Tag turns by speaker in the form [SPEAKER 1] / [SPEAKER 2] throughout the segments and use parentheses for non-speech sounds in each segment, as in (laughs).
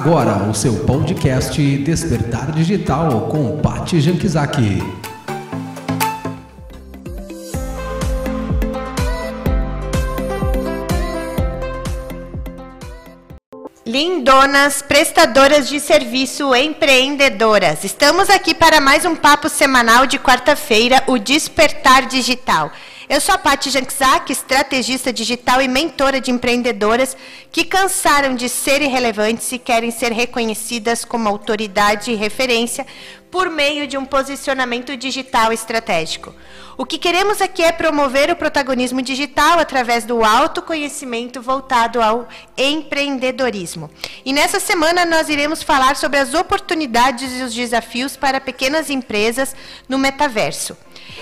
[SPEAKER 1] Agora, o seu podcast Despertar Digital com Pati Jankizaki.
[SPEAKER 2] Lindonas, prestadoras de serviço, empreendedoras. Estamos aqui para mais um papo semanal de quarta-feira, o Despertar Digital. Eu sou a Paty Jankzak, estrategista digital e mentora de empreendedoras que cansaram de ser irrelevantes e querem ser reconhecidas como autoridade e referência por meio de um posicionamento digital estratégico. O que queremos aqui é promover o protagonismo digital através do autoconhecimento voltado ao empreendedorismo. E nessa semana nós iremos falar sobre as oportunidades e os desafios para pequenas empresas no metaverso.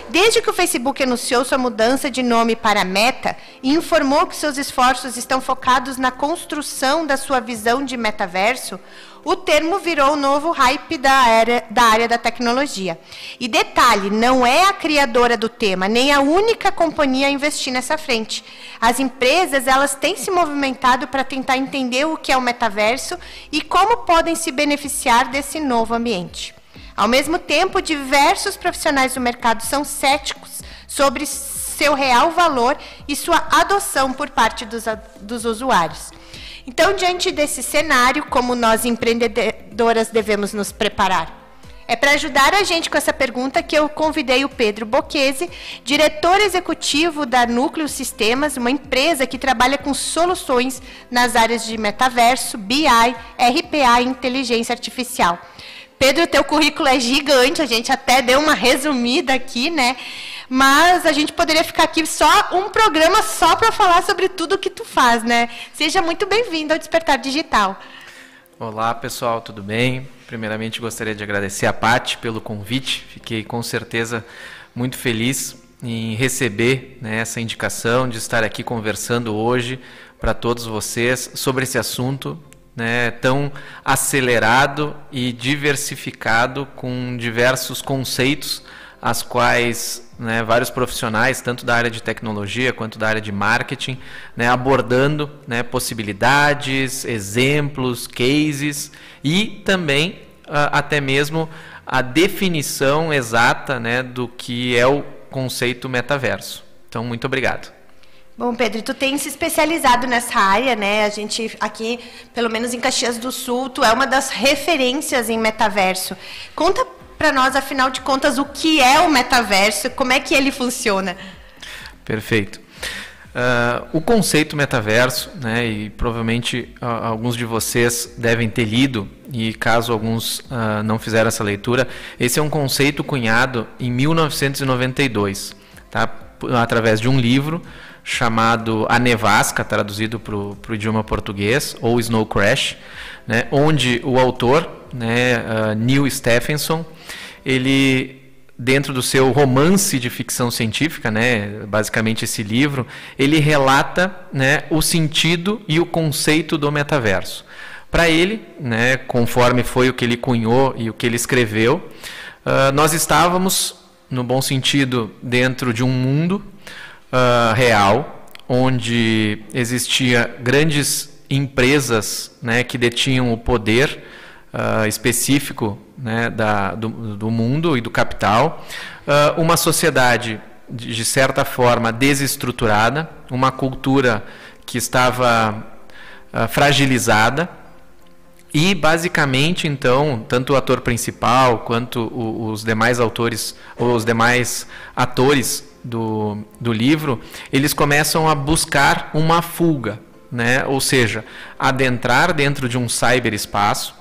[SPEAKER 2] Desde que o Facebook anunciou sua mudança de nome para Meta e informou que seus esforços estão focados na construção da sua visão de metaverso, o termo virou o novo hype da área, da área da tecnologia. E detalhe, não é a criadora do tema, nem a única companhia a investir nessa frente. As empresas, elas têm se movimentado para tentar entender o que é o metaverso e como podem se beneficiar desse novo ambiente. Ao mesmo tempo, diversos profissionais do mercado são céticos sobre seu real valor e sua adoção por parte dos, dos usuários. Então, diante desse cenário, como nós empreendedoras devemos nos preparar? É para ajudar a gente com essa pergunta que eu convidei o Pedro Boquese, diretor executivo da Núcleo Sistemas, uma empresa que trabalha com soluções nas áreas de metaverso, BI, RPA e inteligência artificial. Pedro, teu currículo é gigante, a gente até deu uma resumida aqui, né? Mas a gente poderia ficar aqui só um programa só para falar sobre tudo que tu faz, né? Seja muito bem-vindo ao Despertar Digital.
[SPEAKER 3] Olá, pessoal, tudo bem? Primeiramente, gostaria de agradecer a Pati pelo convite. Fiquei com certeza muito feliz em receber né, essa indicação de estar aqui conversando hoje para todos vocês sobre esse assunto né, tão acelerado e diversificado com diversos conceitos as quais né, vários profissionais, tanto da área de tecnologia quanto da área de marketing, né, abordando né, possibilidades, exemplos, cases e também uh, até mesmo a definição exata né, do que é o conceito metaverso. Então, muito obrigado.
[SPEAKER 2] Bom, Pedro, tu tem se especializado nessa área, né? A gente aqui, pelo menos em Caxias do Sul, tu é uma das referências em metaverso. Conta para nós, afinal de contas, o que é o metaverso, como é que ele funciona?
[SPEAKER 3] Perfeito. Uh, o conceito metaverso, né, e provavelmente uh, alguns de vocês devem ter lido, e caso alguns uh, não fizeram essa leitura, esse é um conceito cunhado em 1992, tá, através de um livro chamado A Nevasca, traduzido para o idioma português, ou Snow Crash, né, onde o autor, né, uh, Neil Stephenson, ele dentro do seu romance de ficção científica, né, basicamente esse livro, ele relata né, o sentido e o conceito do metaverso. Para ele, né, conforme foi o que ele cunhou e o que ele escreveu, uh, nós estávamos, no bom sentido, dentro de um mundo uh, real, onde existia grandes empresas né, que detinham o poder uh, específico né, da, do, do, mundo e do capital, uh, uma sociedade de, de, certa forma desestruturada, uma cultura que estava uh, fragilizada. E basicamente então tanto o ator principal quanto o, os demais autores os demais atores do, do livro, eles começam a buscar uma fuga, né? ou seja, adentrar dentro de um cyberespaço,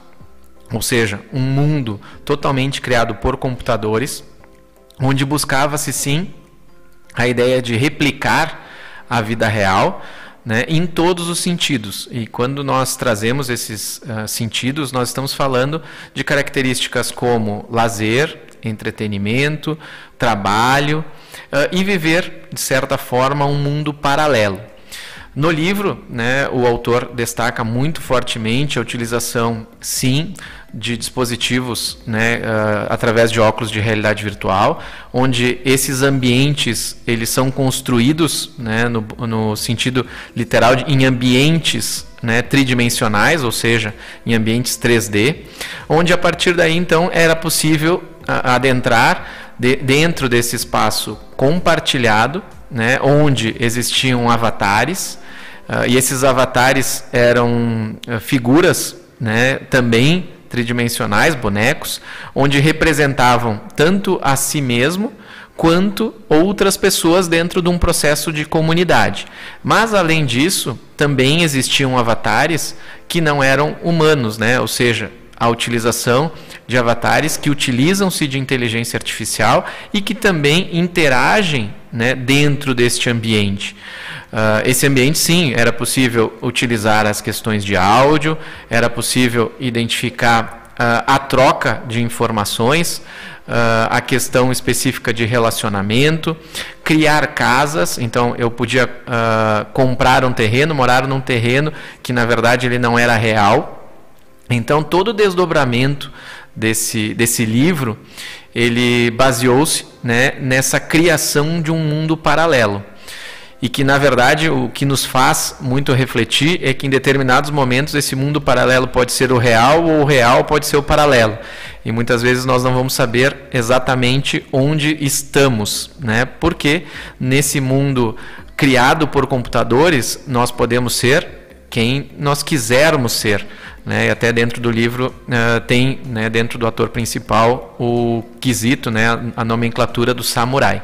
[SPEAKER 3] ou seja, um mundo totalmente criado por computadores, onde buscava-se sim a ideia de replicar a vida real, né, em todos os sentidos. E quando nós trazemos esses uh, sentidos, nós estamos falando de características como lazer, entretenimento, trabalho uh, e viver, de certa forma, um mundo paralelo. No livro, né, o autor destaca muito fortemente a utilização, sim, de dispositivos né, uh, através de óculos de realidade virtual, onde esses ambientes eles são construídos né, no, no sentido literal de, em ambientes né, tridimensionais, ou seja, em ambientes 3D, onde a partir daí então era possível adentrar de, dentro desse espaço compartilhado, né, onde existiam avatares, uh, e esses avatares eram uh, figuras né, também tridimensionais, bonecos, onde representavam tanto a si mesmo quanto outras pessoas dentro de um processo de comunidade. Mas além disso, também existiam avatares que não eram humanos, né? Ou seja, a utilização de avatares que utilizam-se de inteligência artificial e que também interagem né, dentro deste ambiente. Uh, esse ambiente, sim, era possível utilizar as questões de áudio, era possível identificar uh, a troca de informações, uh, a questão específica de relacionamento, criar casas. Então, eu podia comprar um terreno, morar num terreno que na verdade ele não era real. Então, todo o desdobramento desse, desse livro ele baseou-se né, nessa criação de um mundo paralelo e que na verdade o que nos faz muito refletir é que em determinados momentos esse mundo paralelo pode ser o real ou o real pode ser o paralelo. E muitas vezes nós não vamos saber exatamente onde estamos, né? Porque nesse mundo criado por computadores, nós podemos ser quem nós quisermos ser. Né? E até dentro do livro uh, tem, né, dentro do ator principal, o quesito, né, a nomenclatura do samurai.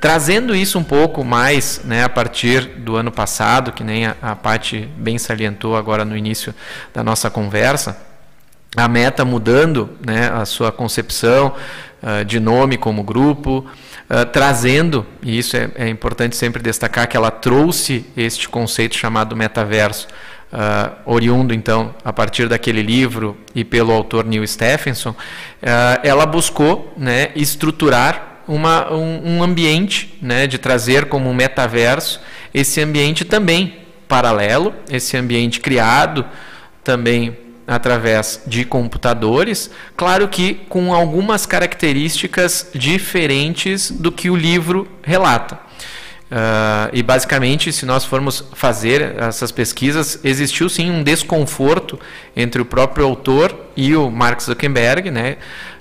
[SPEAKER 3] Trazendo isso um pouco mais né, a partir do ano passado, que nem a, a Paty bem salientou agora no início da nossa conversa, a meta mudando né, a sua concepção uh, de nome como grupo, uh, trazendo, e isso é, é, importante sempre destacar, que ela trouxe este conceito chamado metaverso, uh, oriundo então a partir daquele livro e pelo autor Neil Stephenson, ela buscou né, estruturar uma, um, um ambiente né, de trazer como um metaverso esse ambiente também paralelo, esse ambiente criado também através de computadores, claro que com algumas características diferentes do que o livro relata. Uh, e basicamente, se nós formos fazer essas pesquisas, existiu sim um desconforto entre o próprio autor e o Mark Zuckerberg, né?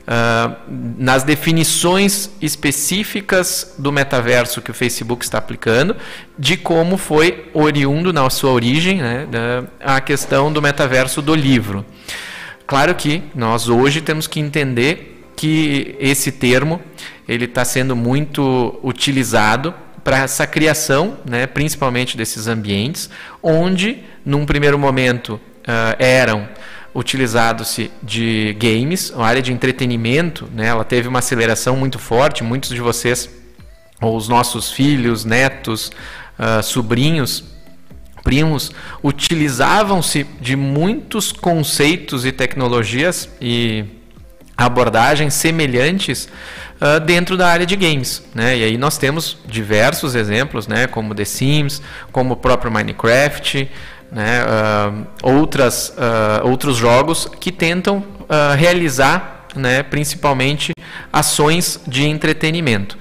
[SPEAKER 3] Uh, nas definições específicas do metaverso que o Facebook está aplicando, de como foi oriundo na sua origem né, a questão do metaverso do livro. Claro que nós hoje temos que entender que esse termo ele está sendo muito utilizado para essa criação, né, principalmente desses ambientes, onde num primeiro momento uh, eram utilizado-se de games, a área de entretenimento, né, ela teve uma aceleração muito forte. Muitos de vocês, ou os nossos filhos, netos, uh, sobrinhos, primos, utilizavam-se de muitos conceitos e tecnologias e abordagens semelhantes uh, dentro da área de games. Né? E aí nós temos diversos exemplos, né? como The Sims, como o próprio Minecraft, né, uh, outras, uh, outros jogos que tentam uh, realizar né, principalmente ações de entretenimento.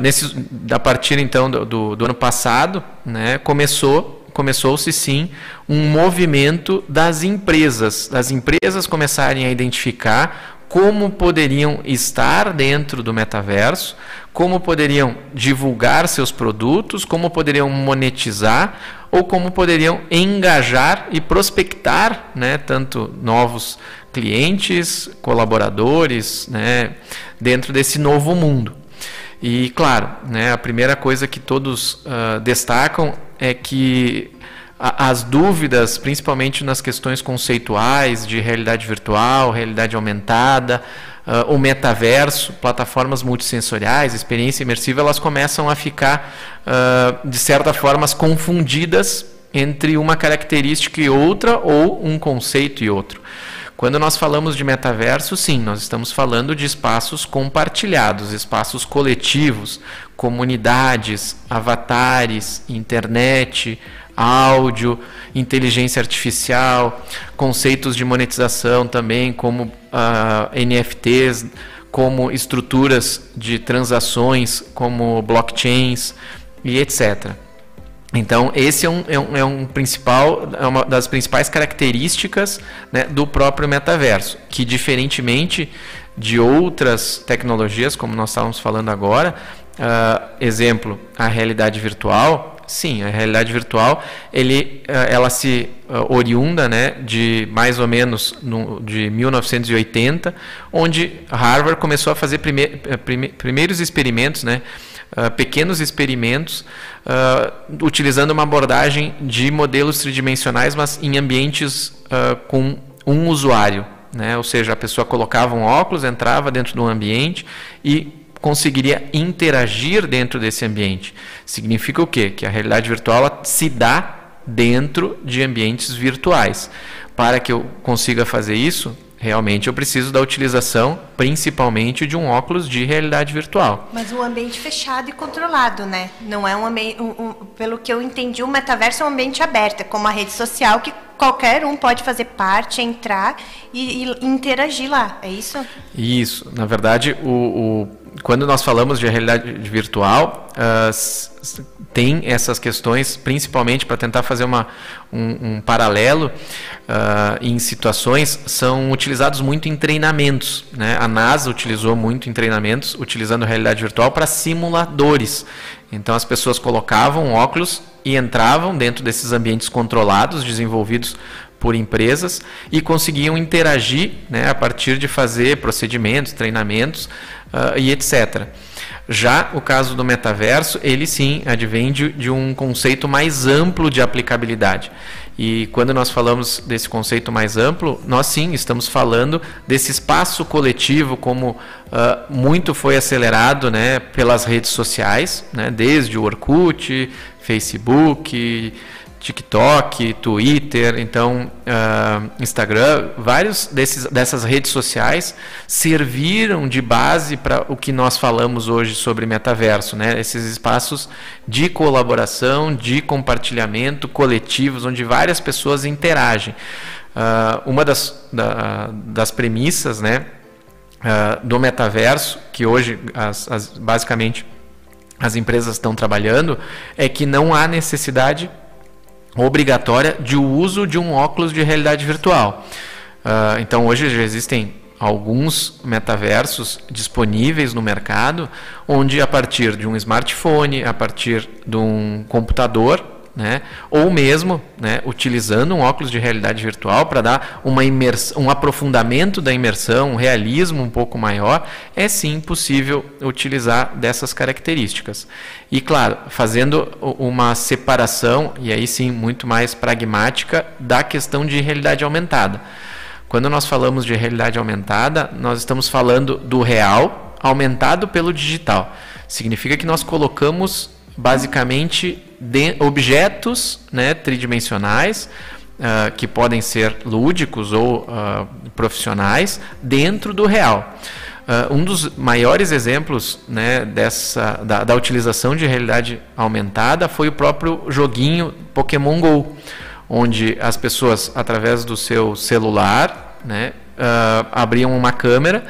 [SPEAKER 3] nesse, a partir então do, do, ano passado, né, começou começou-se sim um movimento das empresas, das empresas começarem a identificar como poderiam estar dentro do metaverso, como poderiam divulgar seus produtos, como poderiam monetizar ou como poderiam engajar e prospectar, né, tanto novos clientes, colaboradores, né, dentro desse novo mundo. E claro, né, a primeira coisa que todos uh, destacam é que as dúvidas, principalmente nas questões conceituais de realidade virtual, realidade aumentada, uh, o metaverso, plataformas multissensoriais, experiência imersiva, elas começam a ficar, uh, de certa forma, confundidas entre uma característica e outra ou um conceito e outro. Quando nós falamos de metaverso, sim, nós estamos falando de espaços compartilhados, espaços coletivos, comunidades, avatares, internet, áudio, inteligência artificial, conceitos de monetização também, como uh, ah, NFTs, como estruturas de transações, como blockchains e etc. Então, esse é um, é um, é um principal, é uma das principais características né, do próprio metaverso, que diferentemente de outras tecnologias, como nós estávamos falando agora, uh, exemplo, a realidade virtual, sim, a realidade virtual, ele, uh, ela se uh, oriunda né, de mais ou menos no, de 1980, onde Harvard começou a fazer prime, prime, primeiros experimentos, né, pequenos experimentos uh, utilizando uma abordagem de modelos tridimensionais, mas em ambientes uh, com um usuário. Né? Ou seja, a pessoa colocava um óculos, entrava dentro do ambiente e conseguiria interagir dentro desse ambiente. Significa o quê? Que a realidade virtual se dá dentro de ambientes virtuais. Para que eu consiga fazer isso, realmente eu preciso da utilização principalmente de um óculos de realidade virtual.
[SPEAKER 2] Mas um ambiente fechado e controlado, né? Não é um ambiente, um, um, pelo que eu entendi, o metaverso é um ambiente aberto, é como a rede social que qualquer um pode fazer parte, entrar e, e interagir lá, é isso?
[SPEAKER 3] Isso, na verdade, o, o quando nós falamos de realidade virtual, uh, tem essas questões, principalmente para tentar fazer uma, um, um paralelo uh, em situações, são utilizados muito em treinamentos. Né? A NASA utilizou muito em treinamentos, utilizando realidade virtual para simuladores. Então as pessoas colocavam óculos e entravam dentro desses ambientes controlados, desenvolvidos por empresas e conseguiam interagir né, a partir de fazer procedimentos, treinamentos uh, e etc. Já o caso do metaverso, ele sim advém de, de, um conceito mais amplo de aplicabilidade. E quando nós falamos desse conceito mais amplo, nós sim estamos falando desse espaço coletivo, como uh, muito foi acelerado né, pelas redes sociais, né, desde o Orkut, Facebook, TikTok, Twitter, então uh, Instagram, vários desses, dessas redes sociais serviram de base para o que nós falamos hoje sobre metaverso, né? Esses espaços de colaboração, de compartilhamento coletivos, onde várias pessoas interagem. Uh, uma das, da, das premissas, né, uh, do metaverso, que hoje as, as, basicamente as empresas estão trabalhando, é que não há necessidade obrigatória de uso de um óculos de realidade virtual. Uh, então hoje já existem alguns metaversos disponíveis no mercado, onde a partir de um smartphone, a partir de um computador, né? ou mesmo né, utilizando um óculos de realidade virtual para dar uma um aprofundamento da imersão, um realismo um pouco maior, é sim possível utilizar dessas características. E claro, fazendo uma separação, e aí sim muito mais pragmática, da questão de realidade aumentada. Quando nós falamos de realidade aumentada, nós estamos falando do real aumentado pelo digital. Significa que nós colocamos basicamente de, objetos né, tridimensionais uh, que podem ser lúdicos ou uh, profissionais dentro do real. Uh, um dos maiores exemplos né, dessa, da, da, utilização de realidade aumentada foi o próprio joguinho Pokémon Go, onde as pessoas, através do seu celular, né, abriam uma câmera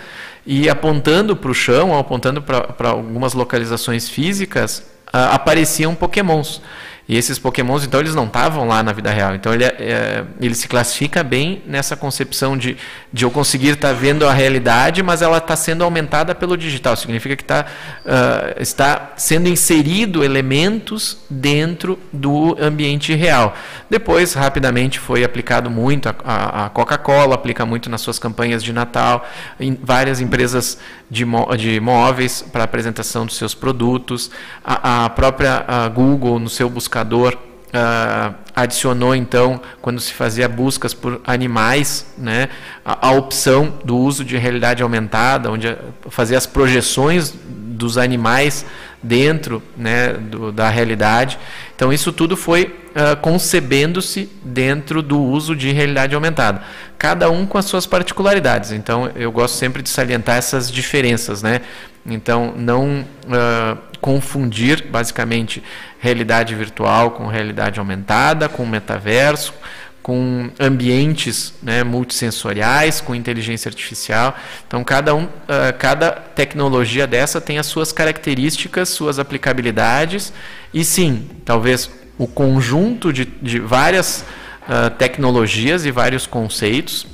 [SPEAKER 3] e apontando para o chão, ou apontando para algumas localizações físicas, uh, apareciam pokémons. E esses pokémons, então, eles não estavam lá na vida real. Então, ele, é, é, ele se classifica bem nessa concepção de, de eu conseguir estar tá vendo a realidade, mas ela está sendo aumentada pelo digital. Significa que tá, uh, está sendo inserido elementos dentro do ambiente real. Depois, rapidamente, foi aplicado muito. A, a Coca-Cola aplica muito nas suas campanhas de Natal. Em várias empresas de, de móveis para apresentação dos seus produtos. A, a própria a Google, no seu buscador, buscador uh, adicionou então, quando se fazia buscas por animais, né, a, a, opção do uso de realidade aumentada, onde fazia as projeções dos animais dentro né, do, da realidade. Então isso tudo foi uh, concebendo-se dentro do uso de realidade aumentada, cada um com as suas particularidades. Então eu gosto sempre de salientar essas diferenças, né? Então não uh, confundir basicamente realidade virtual com realidade aumentada, com metaverso, com ambientes né, multissensoriais, com inteligência artificial. Então, cada, um, uh, cada tecnologia dessa tem as suas características, suas aplicabilidades, e sim, talvez o conjunto de, de várias uh, tecnologias e vários conceitos,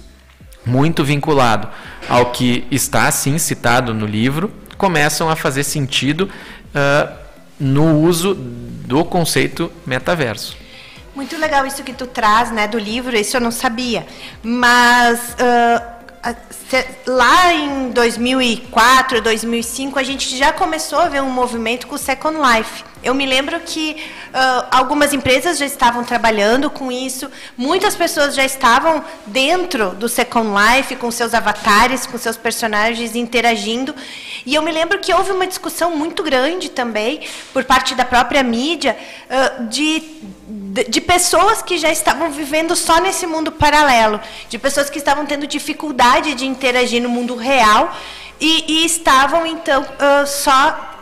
[SPEAKER 3] muito vinculado ao que está sim citado no livro, começam a fazer sentido uh, no uso do conceito metaverso.
[SPEAKER 2] Muito legal isso que tu traz, né, do livro. Isso eu não sabia, mas uh, lá em 2004, 2005, a gente já começou a ver um movimento com o Second Life. Eu me lembro que uh, algumas empresas já estavam trabalhando com isso, muitas pessoas já estavam dentro do Second Life, com seus avatares, com seus personagens interagindo. E eu me lembro que houve uma discussão muito grande também, por parte da própria mídia, uh, de de pessoas que já estavam vivendo só nesse mundo paralelo, de pessoas que estavam tendo dificuldade de interagir no mundo real e, e estavam então uh, só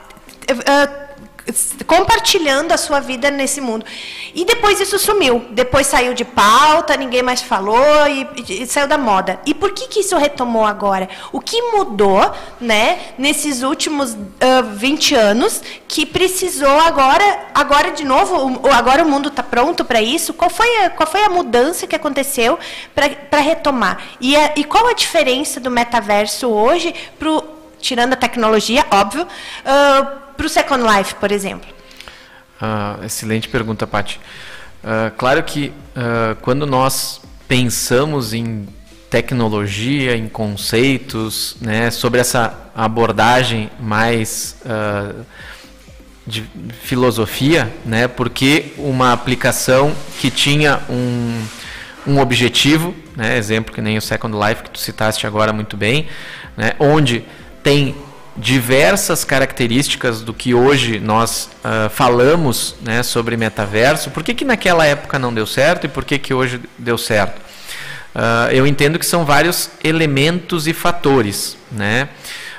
[SPEAKER 2] compartilhando a sua vida nesse mundo. E depois isso sumiu. Depois saiu de pauta, ninguém mais falou e, e, saiu da moda. E por que, que isso retomou agora? O que mudou né, nesses últimos uh, 20 anos que precisou agora, agora de novo, agora o mundo está pronto para isso? Qual foi, a, qual foi a mudança que aconteceu para retomar? E, a, e qual a diferença do metaverso hoje, tirando a tecnologia, óbvio, uh, para o Second Life, por exemplo?
[SPEAKER 3] Ah, excelente pergunta, Paty. Uh, claro que uh, quando nós pensamos em tecnologia, em conceitos, né, sobre essa abordagem mais uh, de filosofia, né, porque uma aplicação que tinha um, um objetivo, né, exemplo que nem o Second Life que tu citaste agora muito bem, né, onde tem diversas características do que hoje nós uh, falamos né, sobre metaverso. Por que, que naquela época não deu certo e por que, que hoje deu certo? Uh, eu entendo que são vários elementos e fatores. Né?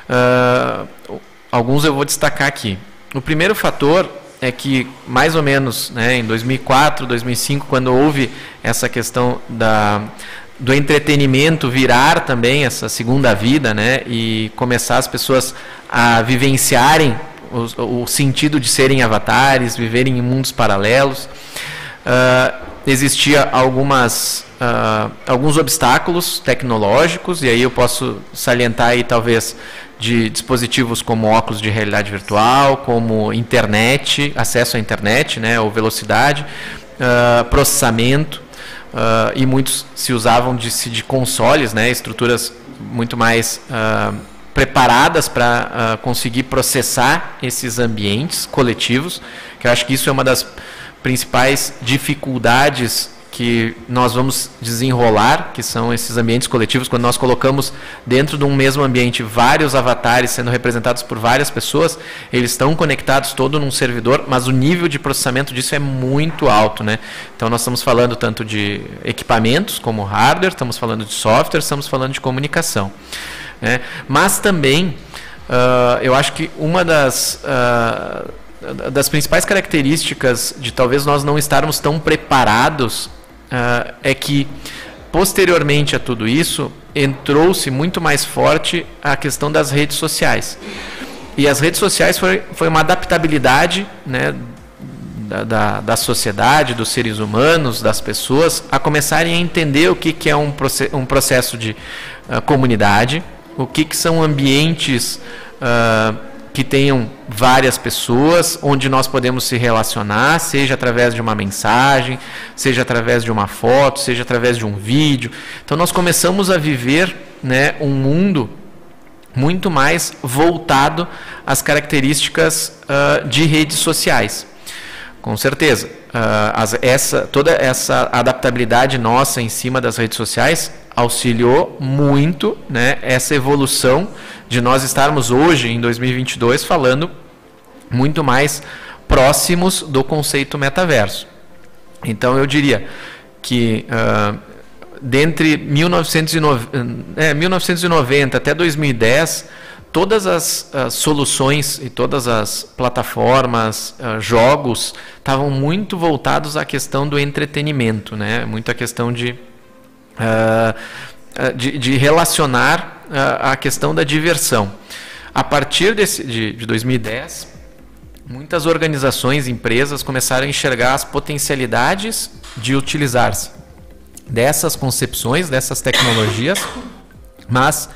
[SPEAKER 3] Uh, alguns eu vou destacar aqui. O primeiro fator é que, mais ou menos né, em 2004, 2005, quando houve essa questão da, do entretenimento virar também essa segunda vida, né? E começar as pessoas a vivenciarem o, o sentido de serem avatares, viverem em mundos paralelos. Uh, existia algumas uh, alguns obstáculos tecnológicos e aí eu posso salientar aí talvez de dispositivos como óculos de realidade virtual, como internet, acesso à internet, né, ou velocidade, uh, processamento uh, e muitos se usavam de, de consoles, né, estruturas muito mais uh, preparadas para uh, conseguir processar esses ambientes coletivos, que eu acho que isso é uma das principais dificuldades que nós vamos desenrolar, que são esses ambientes coletivos, quando nós colocamos dentro de um mesmo ambiente vários avatares sendo representados por várias pessoas, eles estão conectados todo num servidor, mas o nível de processamento disso é muito alto, né? Então nós estamos falando tanto de equipamentos como hardware, estamos falando de software, estamos falando de comunicação, né? Mas também uh, eu acho que uma das uh, das principais características de talvez nós não estarmos tão preparados uh, é que, posteriormente a tudo isso, entrou-se muito mais forte a questão das redes sociais. E as redes sociais foi, foi uma adaptabilidade né, da, da, da, sociedade, dos seres humanos, das pessoas, a começarem a entender o que, que é um, um processo de uh, comunidade, o que, que são ambientes. Uh, que tenham várias pessoas, onde nós podemos se relacionar, seja através de uma mensagem, seja através de uma foto, seja através de um vídeo. Então nós começamos a viver né, um mundo muito mais voltado às características uh, de redes sociais. Com certeza. Uh, as, essa, toda essa adaptabilidade nossa em cima das redes sociais auxiliou muito né, essa evolução de nós estarmos hoje, em 2022, falando muito mais próximos do conceito metaverso. Então eu diria que uh, dentre 1990, é, 1990 até 2010, todas as, as, soluções e todas as plataformas, uh, jogos, estavam muito voltados à questão do entretenimento, né? muito a questão de, uh, de, de relacionar a, questão da diversão. A partir desse, de, de 2010, muitas organizações, empresas começaram a enxergar as potencialidades de utilizar-se dessas concepções, dessas tecnologias, mas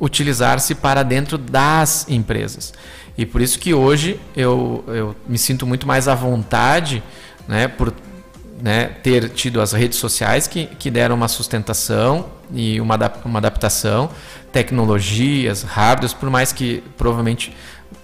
[SPEAKER 3] utilizar-se para dentro das empresas. E por isso que hoje eu, eu me sinto muito mais à vontade né, por né, ter tido as redes sociais que, que deram uma sustentação e uma, uma adaptação, tecnologias, hardwares, por mais que provavelmente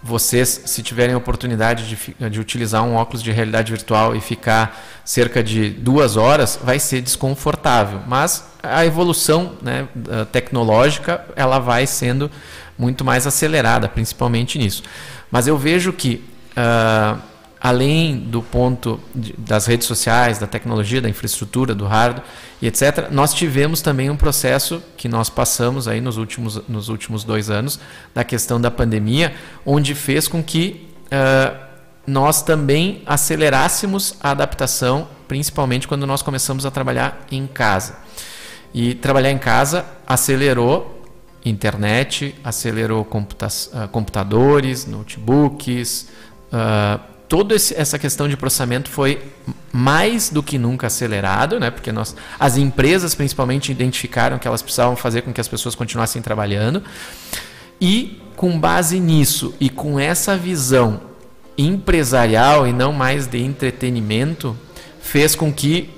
[SPEAKER 3] vocês, se tiverem a oportunidade de, de utilizar um óculos de realidade virtual e ficar cerca de duas horas, vai ser desconfortável. Mas a evolução né, tecnológica ela vai sendo muito mais acelerada, principalmente nisso. Mas eu vejo que uh, além do ponto de, das redes sociais, da tecnologia, da infraestrutura, do hardware e etc., nós tivemos também um processo que nós passamos aí nos últimos, nos últimos dois anos, da questão da pandemia, onde fez com que uh, nós também acelerássemos a adaptação, principalmente quando nós começamos a trabalhar em casa. E trabalhar em casa acelerou internet, acelerou computa uh, computadores, notebooks, uh, toda essa questão de processamento foi mais do que nunca acelerado, né? porque nós, as empresas principalmente identificaram que elas precisavam fazer com que as pessoas continuassem trabalhando. E com base nisso e com essa visão empresarial e não mais de entretenimento, fez com que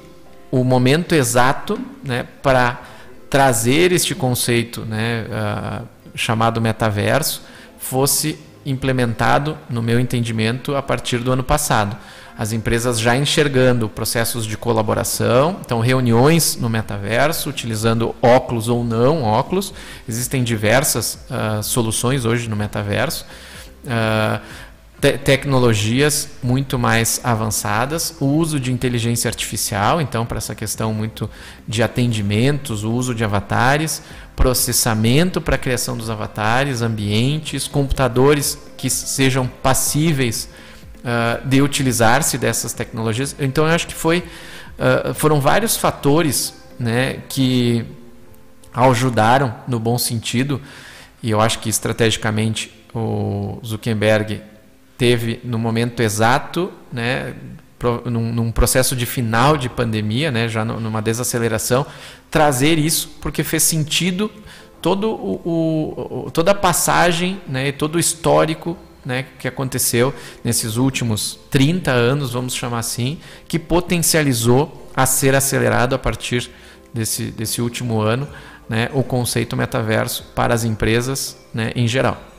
[SPEAKER 3] o momento exato né, para trazer este conceito né, uh, chamado metaverso fosse implementado, no meu entendimento, a partir do ano passado. As empresas já enxergando processos de colaboração, então reuniões no metaverso, utilizando óculos ou não óculos. Existem diversas uh, soluções hoje no metaverso. Uh, te tecnologias muito mais avançadas, o uso de inteligência artificial, então, para essa questão muito de atendimentos, o uso de avatares, processamento para a criação dos avatares, ambientes, computadores que sejam passíveis uh, de utilizar-se dessas tecnologias. Então, eu acho que foi, uh, foram vários fatores né, que ajudaram no bom sentido, e eu acho que estrategicamente o Zuckerberg teve no momento exato, né, num, num, processo de final de pandemia, né, já numa desaceleração, trazer isso porque fez sentido todo o, o toda a passagem, né, todo o histórico né, que aconteceu nesses últimos 30 anos, vamos chamar assim, que potencializou a ser acelerado a partir desse, desse último ano né, o conceito metaverso para as empresas né, em geral.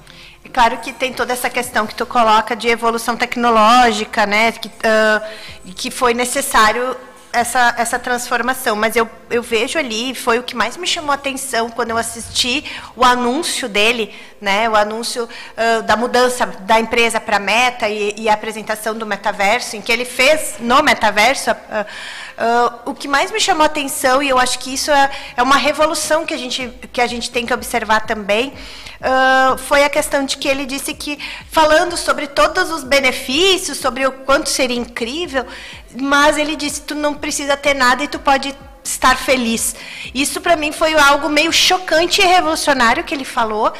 [SPEAKER 2] Claro que tem toda essa questão que tu coloca de evolução tecnológica, né, que, uh, que foi necessário essa, essa transformação, mas eu, eu vejo ali, foi o que mais me chamou a atenção quando eu assisti o anúncio dele, né, o anúncio uh, da mudança da empresa para Meta e, e, a apresentação do metaverso, em que ele fez no metaverso. Uh, Uh, o que mais me chamou a atenção, e eu acho que isso é, é uma revolução que a gente, que a gente tem que observar também, foi a questão de que ele disse que, falando sobre todos os benefícios, sobre o quanto seria incrível, mas ele disse: tu não precisa ter nada e tu pode estar feliz. Isso para mim foi algo meio chocante e revolucionário que ele falou.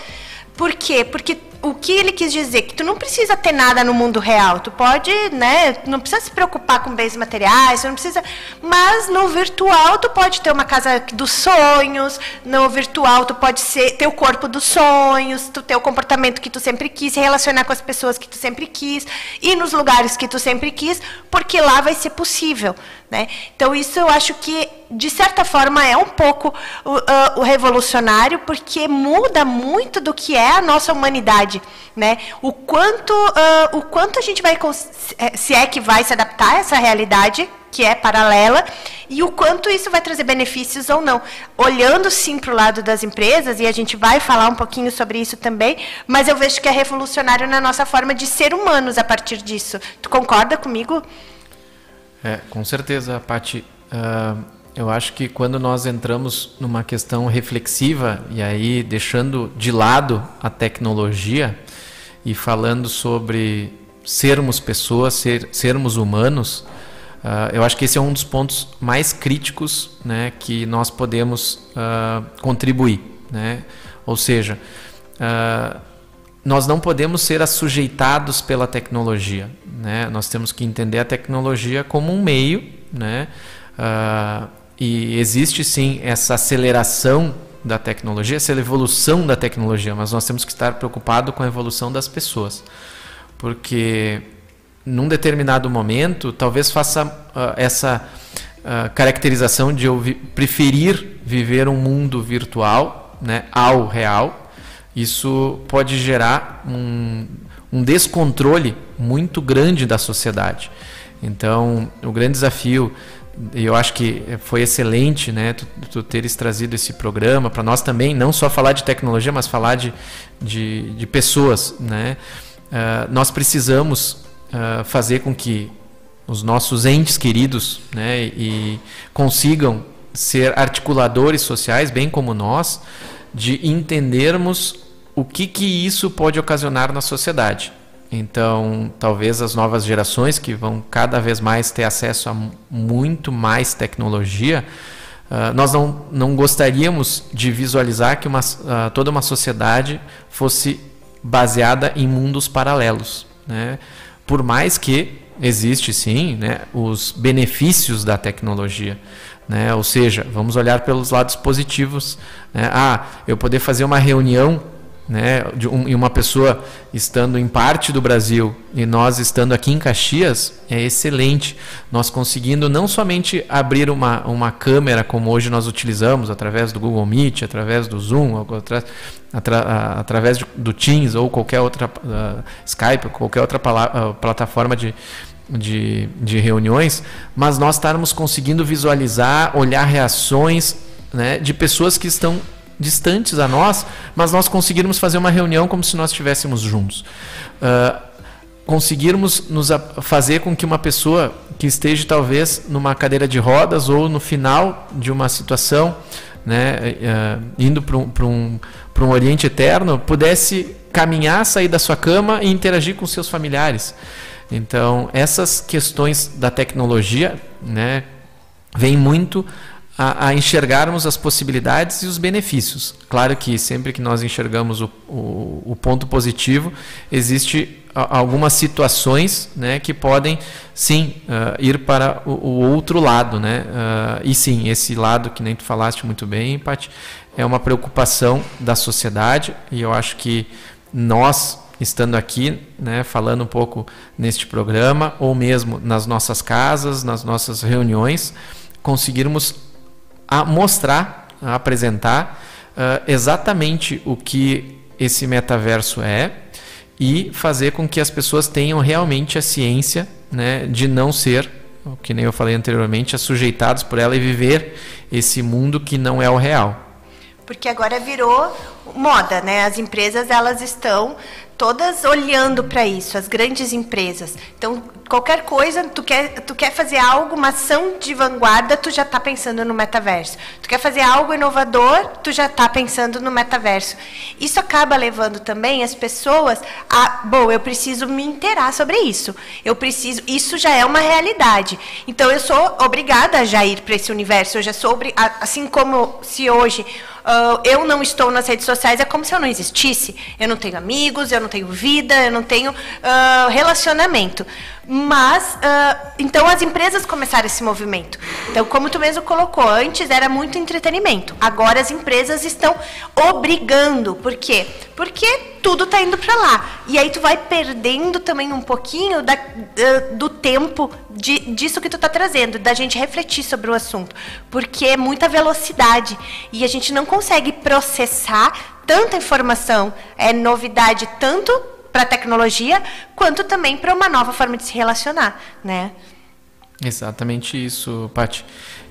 [SPEAKER 2] Por quê? Porque o que ele quis dizer? Que tu não precisa ter nada no mundo real. Tu pode, né? Não precisa se preocupar com bens materiais, tu não precisa. Mas no virtual tu pode ter uma casa dos sonhos, no virtual tu pode ser, ter o corpo dos sonhos, tu ter o comportamento que tu sempre quis, se relacionar com as pessoas que tu sempre quis, ir nos lugares que tu sempre quis, porque lá vai ser possível. Né? Então, isso eu acho que, de certa forma, é um pouco o, o, revolucionário, porque muda muito do que é a nossa humanidade. Né? O, quanto, uh, o quanto a gente vai, eh, se é que vai se adaptar a essa realidade, que é paralela, e o quanto isso vai trazer benefícios ou não. Olhando, sim, para o lado das empresas, e a gente vai falar um pouquinho sobre isso também, mas eu vejo que é revolucionário na nossa forma de ser humanos a partir disso. Tu concorda comigo?
[SPEAKER 3] É, com certeza, Pati. Uh, eu acho que quando nós entramos numa questão reflexiva e aí deixando de lado a tecnologia e falando sobre sermos pessoas, ser, sermos humanos, uh, eu acho que esse é um dos pontos mais críticos né, que nós podemos uh, contribuir. Né? Ou seja, nós não podemos ser assujeitados pela tecnologia. Né? Nós temos que entender a tecnologia como um meio, né? Uh, e existe sim essa aceleração da tecnologia, essa evolução da tecnologia, mas nós temos que estar preocupados com a evolução das pessoas, porque num determinado momento, talvez faça uh, essa uh, caracterização de eu vi preferir viver um mundo virtual, né, ao real. Isso pode gerar um, um descontrole muito grande da sociedade. Então, o grande desafio eu acho que foi excelente, né, tu, tu teres trazido esse programa para nós também, não só falar de tecnologia, mas falar de, de, de pessoas, né. Uh, nós precisamos uh, fazer com que os nossos entes queridos, né, e consigam ser articuladores sociais, bem como nós, de entendermos o que que isso pode ocasionar na sociedade. Então, talvez as novas gerações que vão cada vez mais ter acesso a muito mais tecnologia, uh, nós não, não gostaríamos de visualizar que uma, uh, toda uma sociedade fosse baseada em mundos paralelos. Né? Por mais que existe sim né, os benefícios da tecnologia. Né? Ou seja, vamos olhar pelos lados positivos. Né? Ah, eu poder fazer uma reunião né, de um, e uma pessoa estando em parte do Brasil e nós estando aqui em Caxias é excelente. Nós conseguindo não somente abrir uma, uma câmera como hoje nós utilizamos através do Google Meet, através do Zoom, atra, atra, através do Teams ou qualquer outra uh, Skype, qualquer outra uh, plataforma de, de, de reuniões, mas nós estarmos conseguindo visualizar, olhar reações né, de pessoas que estão distantes a nós, mas nós conseguirmos fazer uma reunião como se nós estivéssemos juntos. Uh, conseguirmos nos fazer com que uma pessoa que esteja talvez numa cadeira de rodas ou no final de uma situação, né, uh, indo para um, um, um Oriente Eterno, pudesse caminhar, sair da sua cama e interagir com seus familiares. Então, essas questões da tecnologia, né, vêm muito a, a, enxergarmos as possibilidades e os benefícios. Claro que sempre que nós enxergamos o, o, o ponto positivo, existe algumas situações né, que podem sim uh, ir para o, o, outro lado. Né? Uh, e sim, esse lado que nem tu falaste muito bem, Paty, é uma preocupação da sociedade e eu acho que nós estando aqui, né, falando um pouco neste programa, ou mesmo nas nossas casas, nas nossas reuniões, conseguirmos a mostrar, a apresentar uh, exatamente o que esse metaverso é e fazer com que as pessoas tenham realmente a ciência né, de não ser, que nem eu falei anteriormente, sujeitados por ela e viver esse mundo que não é o real.
[SPEAKER 2] Porque agora virou moda, né? As empresas elas estão todas olhando para isso, as grandes empresas. Então, qualquer coisa, tu quer, tu quer fazer algo, uma ação de vanguarda, tu já está pensando no metaverso. Tu quer fazer algo inovador, tu já está pensando no metaverso. Isso acaba levando também as pessoas a, bom, eu preciso me inteirar sobre isso. Eu preciso, isso já é uma realidade. Então, eu sou obrigada a já ir para esse universo. Eu já sou, assim como se hoje uh, eu não estou nas redes sociais, é como se eu não existisse. Eu não tenho amigos, eu não tenho vida, eu não tenho uh, relacionamento. Mas, uh, então as empresas começaram esse movimento. Então, como tu mesmo colocou, antes era muito entretenimento. Agora as empresas estão obrigando. Por quê? Porque tudo está indo para lá. E aí tu vai perdendo também um pouquinho da, uh, do tempo de, disso que tu está trazendo, da gente refletir sobre o assunto. Porque é muita velocidade. E a gente não consegue processar tanta informação, é novidade tanto para a tecnologia, quanto também para uma nova forma de se relacionar, né?
[SPEAKER 3] Exatamente isso, Paty.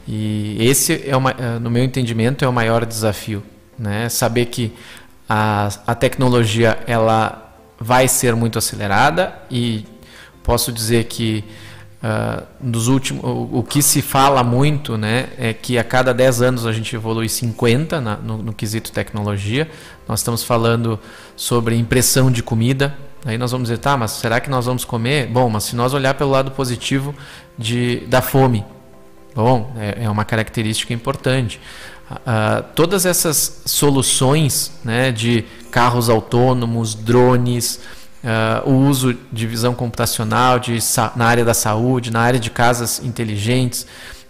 [SPEAKER 3] E esse é uma, eh, no meu entendimento é o maior desafio, né? Saber que a, a tecnologia ela vai ser muito acelerada e posso dizer que Uh, nos últimos, o, o, que se fala muito né, é que a cada 10 anos a gente evolui 50 na, no, no, quesito tecnologia. Nós estamos falando sobre impressão de comida. Aí nós vamos dizer, tá, mas será que nós vamos comer? Bom, mas se nós olhar pelo lado positivo de, da fome, bom, é, é uma característica importante. Uh, todas essas soluções né, de carros autônomos, drones, uh, o uso de visão computacional de, na área da saúde, na área de casas inteligentes,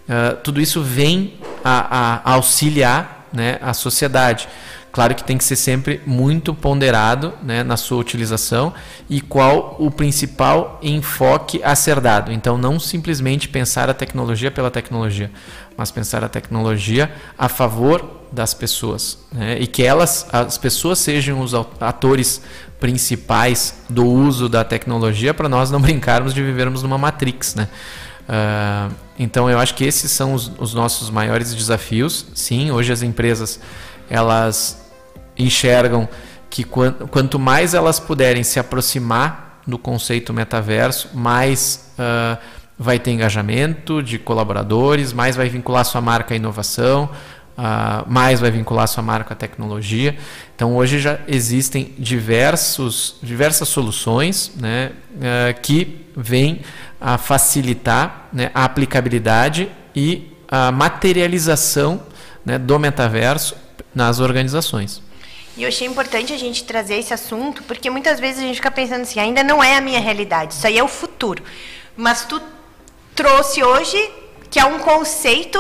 [SPEAKER 3] uh, tudo isso vem a, a auxiliar né, a sociedade. Claro que tem que ser sempre muito ponderado né, na sua utilização e qual o principal enfoque a ser dado. Então, não simplesmente pensar a tecnologia pela tecnologia, mas pensar a tecnologia a favor das pessoas né, e que elas, as pessoas sejam os atores principais do uso da tecnologia para nós não (laughs) brincarmos de vivermos numa matrix, né? Uh, então eu acho que esses são os, os nossos maiores desafios. Sim, hoje as empresas elas enxergam que quanto mais elas puderem se aproximar do conceito metaverso, mais uh, vai ter engajamento de colaboradores, mais vai vincular sua marca à inovação, uh, mais vai vincular sua marca à tecnologia. Então hoje já existem diversos, diversas soluções né, uh, que vêm a facilitar né, a aplicabilidade e a materialização né, do metaverso nas organizações.
[SPEAKER 2] E eu achei importante a gente trazer esse assunto, porque muitas vezes a gente fica pensando assim, ainda não é a minha realidade, isso aí é o futuro. Mas tu trouxe hoje que é um conceito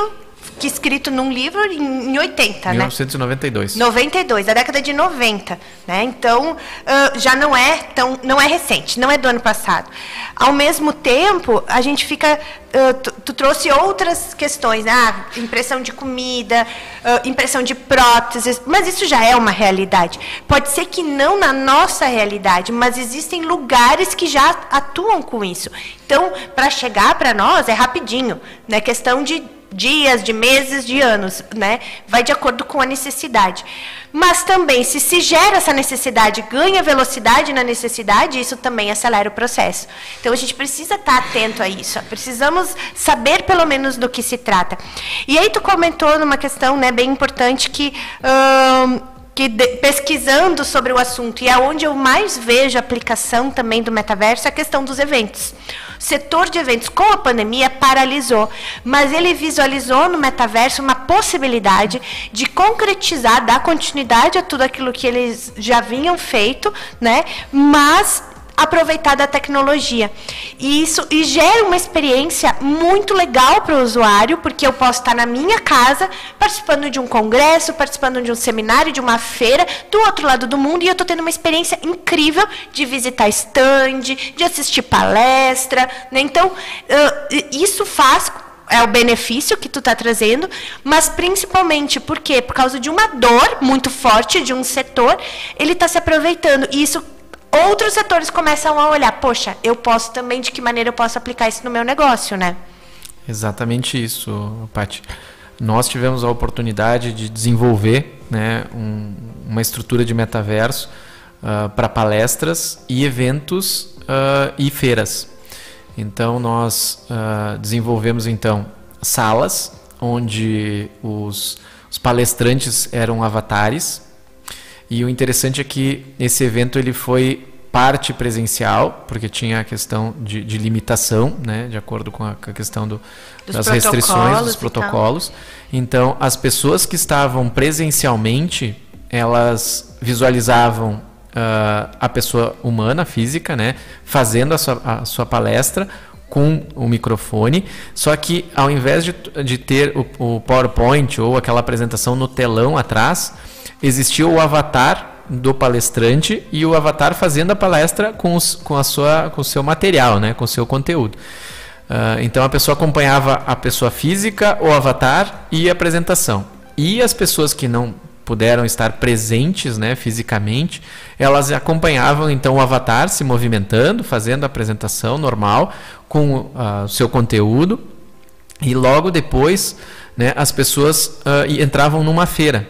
[SPEAKER 2] que escrito num livro em, 80,
[SPEAKER 3] 1992.
[SPEAKER 2] né? 92, a década de 90, né? Então, uh, já não é tão, não é recente, não é do ano passado. Ao mesmo tempo, a gente fica uh, tu, tu, trouxe outras questões, né? ah, impressão de comida, uh, impressão de próteses, mas isso já é uma realidade. Pode ser que não na nossa realidade, mas existem lugares que já atuam com isso. Então, para chegar para nós é rapidinho, né? Questão de dias, de meses, de anos, né? Vai de acordo com a necessidade. Mas também, se se gera essa necessidade, ganha velocidade na necessidade, isso também acelera o processo. Então a gente precisa estar atento a isso. Precisamos saber pelo menos do que se trata. E aí tu comentou numa questão, né, bem importante que hum, que de, pesquisando sobre o assunto e é onde eu mais vejo aplicação também do metaverso é a questão dos eventos. O setor de eventos com a pandemia paralisou, mas ele visualizou no metaverso uma possibilidade de concretizar, dar continuidade a tudo aquilo que eles já vinham feito, né? Mas aproveitar da tecnologia. E isso e gera uma experiência muito legal para o usuário, porque eu posso estar na minha casa, participando de um congresso, participando de um seminário, de uma feira, do outro lado do mundo, e eu estou tendo uma experiência incrível de visitar stand, de assistir palestra. Né? Então, isso faz é o benefício que tu está trazendo, mas principalmente por quê? Por causa de uma dor muito forte de um setor, ele está se aproveitando. E isso outros setores começam a olhar, poxa, eu posso também, de que maneira eu posso aplicar isso no meu negócio, né?
[SPEAKER 3] Exatamente isso, Paty. Nós tivemos a oportunidade de desenvolver né, um, uma estrutura de metaverso uh, para palestras e eventos uh, e feiras. Então nós uh, desenvolvemos então salas onde os, os palestrantes eram avatares e o interessante é que esse evento ele foi parte presencial, porque tinha a questão de, de limitação, né, de acordo com a, com a questão do, das restrições, dos protocolos. Então, as pessoas que estavam presencialmente, elas visualizavam uh, a pessoa humana, física, né, fazendo a sua, a sua palestra com o microfone, só que ao invés de, de ter o, o PowerPoint ou aquela apresentação no telão atrás, existia o avatar do palestrante e o avatar fazendo a palestra com, os, com, a sua, com o seu material, né, com o seu conteúdo. Uh, então a pessoa acompanhava a pessoa física, o avatar e a apresentação. E as pessoas que não puderam estar presentes né, fisicamente, elas acompanhavam então o avatar se movimentando, fazendo a apresentação normal com uh, o seu conteúdo. E logo depois né, as pessoas uh, entravam numa feira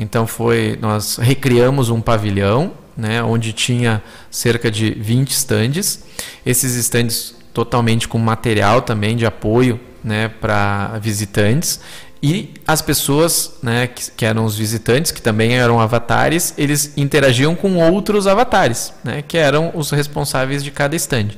[SPEAKER 3] então foi, nós recriamos um pavilhão, né, onde tinha cerca de 20 estandes. Esses estandes totalmente com material também de apoio, né, para visitantes. E as pessoas, né, que, que, eram os visitantes, que também eram avatares, eles interagiam com outros avatares, né, que eram os responsáveis de cada stand.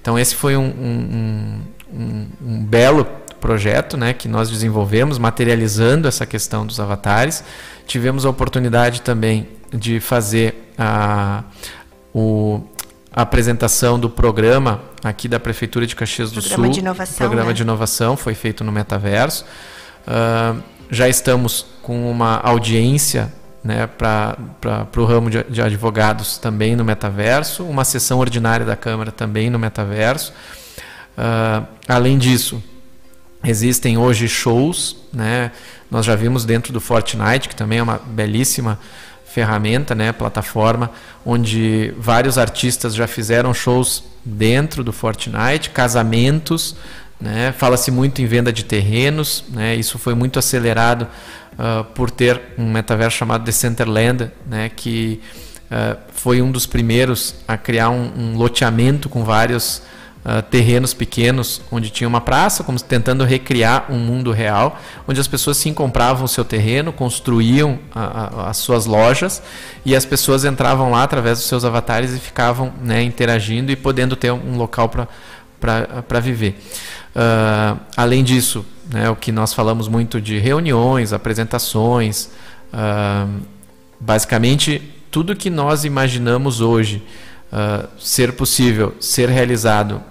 [SPEAKER 3] Então esse foi um, um, um, um belo projeto né, que nós desenvolvemos, materializando essa questão dos avatares. Tivemos a oportunidade também de fazer a, o, a apresentação do programa aqui da Prefeitura de Caxias do
[SPEAKER 2] programa
[SPEAKER 3] Sul.
[SPEAKER 2] De inovação,
[SPEAKER 3] programa
[SPEAKER 2] né?
[SPEAKER 3] de inovação foi feito no metaverso. Uh, já estamos com uma audiência né, para o ramo de, de, advogados também no metaverso, uma sessão ordinária da Câmara também no metaverso. Uh, além disso, existem hoje shows, né, nós já vimos dentro do Fortnite, que também é uma belíssima ferramenta, né, plataforma, onde vários artistas já fizeram shows dentro do Fortnite, casamentos, né, fala-se muito em venda de terrenos, né, isso foi muito acelerado uh, por ter um metaverso chamado The Centerland, né, que uh, foi um dos primeiros a criar um, um loteamento com vários uh, terrenos pequenos, onde tinha uma praça, como tentando recriar um mundo real, onde as pessoas sim compravam o seu terreno, construíam a, a, as suas lojas e as pessoas entravam lá através dos seus avatares e ficavam né, interagindo e podendo ter um local para viver. Uh, além disso, né, o que nós falamos muito de reuniões, apresentações, uh, basicamente tudo que nós imaginamos hoje uh, ser possível ser realizado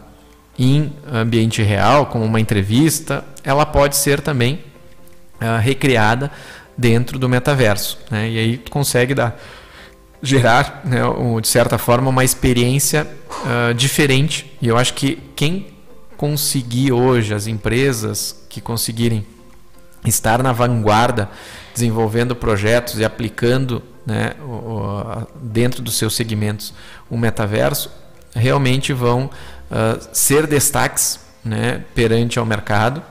[SPEAKER 3] em ambiente real, como uma entrevista, ela pode ser também recriada dentro do metaverso. Né? E aí tu consegue dar, gerar, né, de certa forma, uma experiência diferente. E eu acho que quem conseguir hoje, as empresas que conseguirem estar na vanguarda, desenvolvendo projetos e aplicando né, dentro dos seus segmentos o metaverso, realmente vão uh, ser destaques né, perante ao mercado,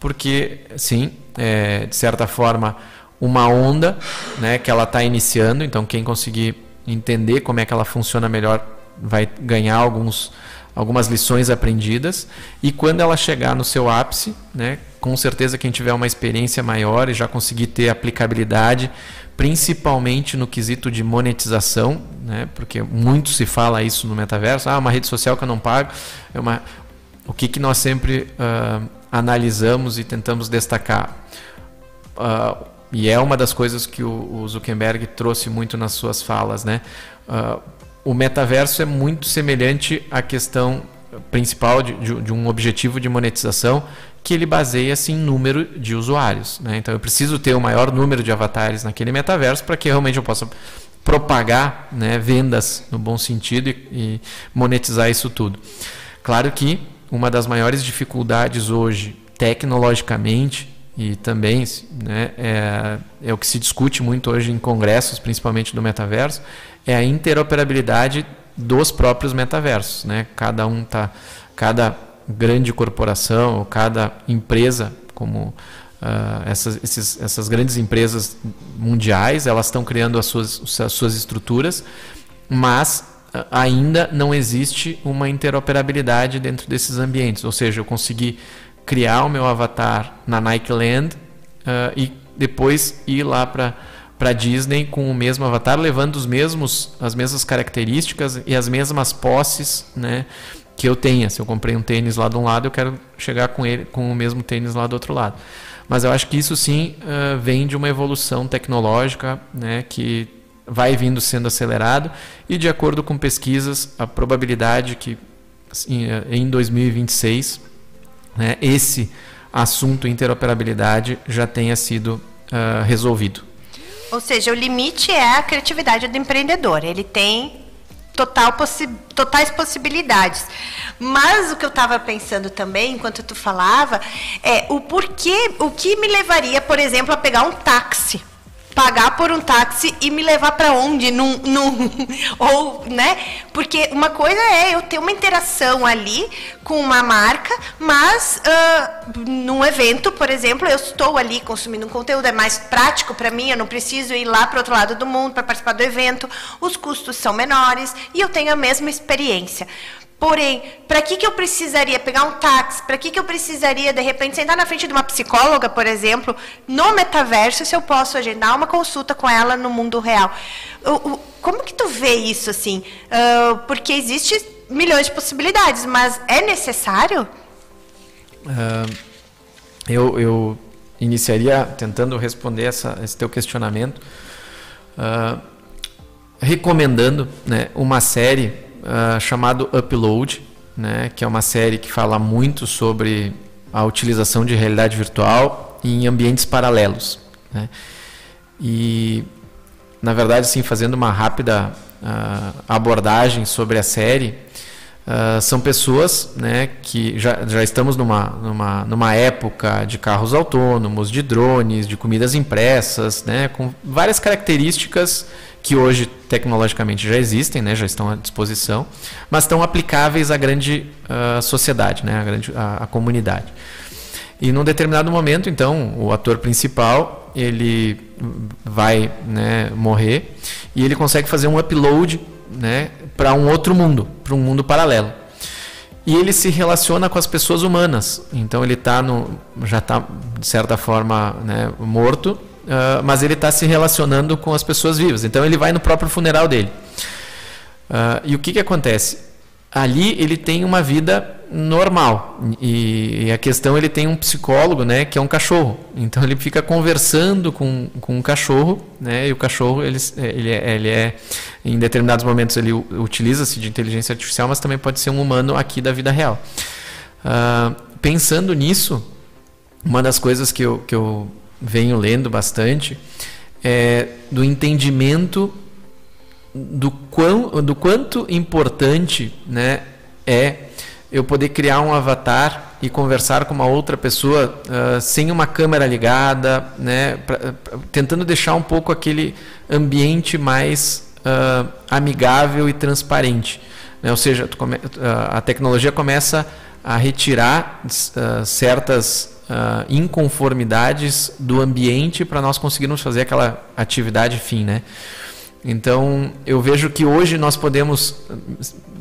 [SPEAKER 3] porque, sim, é, de certa forma, uma onda né, que ela está iniciando, então quem conseguir entender como é que ela funciona melhor vai ganhar alguns algumas lições aprendidas. E quando ela chegar no seu ápice, né, com certeza quem tiver uma experiência maior e já conseguir ter aplicabilidade, principalmente no quesito de monetização, né, porque muito se fala isso no metaverso, ah, uma rede social que eu não pago, é uma o que, que nós sempre uh, analisamos e tentamos destacar. Uh, e é uma das coisas que o, o Zuckerberg trouxe muito nas suas falas, né? Uh, o metaverso é muito semelhante à questão principal de, de, de um objetivo de monetização que ele baseia-se em número de usuários. Né? Então eu preciso ter o maior número de avatares naquele metaverso para que realmente eu possa propagar né, vendas no bom sentido e, e monetizar isso tudo. Claro que uma das maiores dificuldades hoje, tecnologicamente, e também né, é, é o que se discute muito hoje em congressos, principalmente do metaverso, é a interoperabilidade dos próprios metaversos, né? Cada um tá, cada grande corporação cada empresa, como uh, essas, esses, essas grandes empresas mundiais, elas estão criando as suas, as suas estruturas, mas uh, ainda não existe uma interoperabilidade dentro desses ambientes. Ou seja, eu consegui criar o meu avatar na Nike Land uh, e depois ir lá para para Disney com o mesmo avatar, levando os mesmos, as mesmas características e as mesmas posses, né, que eu tenha. Se eu comprei um tênis lá de um lado, eu quero chegar com ele com o mesmo tênis lá do outro lado. Mas eu acho que isso sim uh, vem de uma evolução tecnológica, né, que vai vindo sendo acelerado e de acordo com pesquisas a probabilidade que assim, em 2026 né, esse assunto interoperabilidade já tenha sido uh, resolvido.
[SPEAKER 2] Ou seja, o limite é a criatividade do empreendedor. Ele tem total possi totais possibilidades. Mas o que eu estava pensando também, enquanto tu falava, é o porquê, o que me levaria, por exemplo, a pegar um táxi pagar por um táxi e me levar para onde? Num, num, (laughs) ou, né? Porque uma coisa é eu ter uma interação ali com uma marca, mas uh, num evento, por exemplo, eu estou ali consumindo um conteúdo, é mais prático para mim, eu não preciso ir lá para outro lado do mundo para participar do evento, os custos são menores e eu tenho a mesma experiência. Porém, para que, que eu precisaria pegar um táxi? Para que, que eu precisaria, de repente, sentar na frente de uma psicóloga, por exemplo, no metaverso, se eu posso agendar uma consulta com ela no mundo real? Como que tu vê isso, assim? Porque existe milhões de possibilidades, mas é necessário?
[SPEAKER 3] Uh, eu, eu iniciaria tentando responder essa, esse teu questionamento, uh, recomendando né, uma série uh, chamada Upload, né, que é uma série que fala muito sobre a utilização de realidade virtual em ambientes paralelos. Né? E, na verdade, sim, fazendo uma rápida uh, abordagem sobre a série, Uh, são pessoas né, que já, já estamos numa, numa, numa época de carros autônomos, de drones, de comidas impressas, né, com várias características que hoje tecnologicamente já existem, né, já estão à disposição, mas estão aplicáveis à grande uh, sociedade, né, à, grande, à, à comunidade. E num determinado momento, então, o ator principal ele vai né, morrer e ele consegue fazer um upload né, para um outro mundo, para um mundo paralelo. E ele se relaciona com as pessoas humanas. Então ele tá no, já está, de certa forma, né, morto, uh, mas ele está se relacionando com as pessoas vivas. Então ele vai no próprio funeral dele. Uh, e o que, que acontece? Ali ele tem uma vida normal. E, a questão ele tem um psicólogo né que é um cachorro. Então ele fica conversando com, com um cachorro né e o cachorro ele, ele, é, ele é em determinados momentos ele utiliza-se de inteligência artificial mas também pode ser um humano aqui da vida real. Uh, pensando nisso uma das coisas que eu, que eu venho lendo bastante é do entendimento do, quão, do quanto importante né, é eu poder criar um avatar e conversar com uma outra pessoa uh, sem uma câmera ligada, né, pra, pra, tentando deixar um pouco aquele ambiente mais uh, amigável e transparente. Né? Ou seja, come, uh, a tecnologia começa a retirar certas inconformidades do ambiente para nós conseguirmos fazer aquela atividade fim. Né? Então, eu vejo que hoje nós podemos,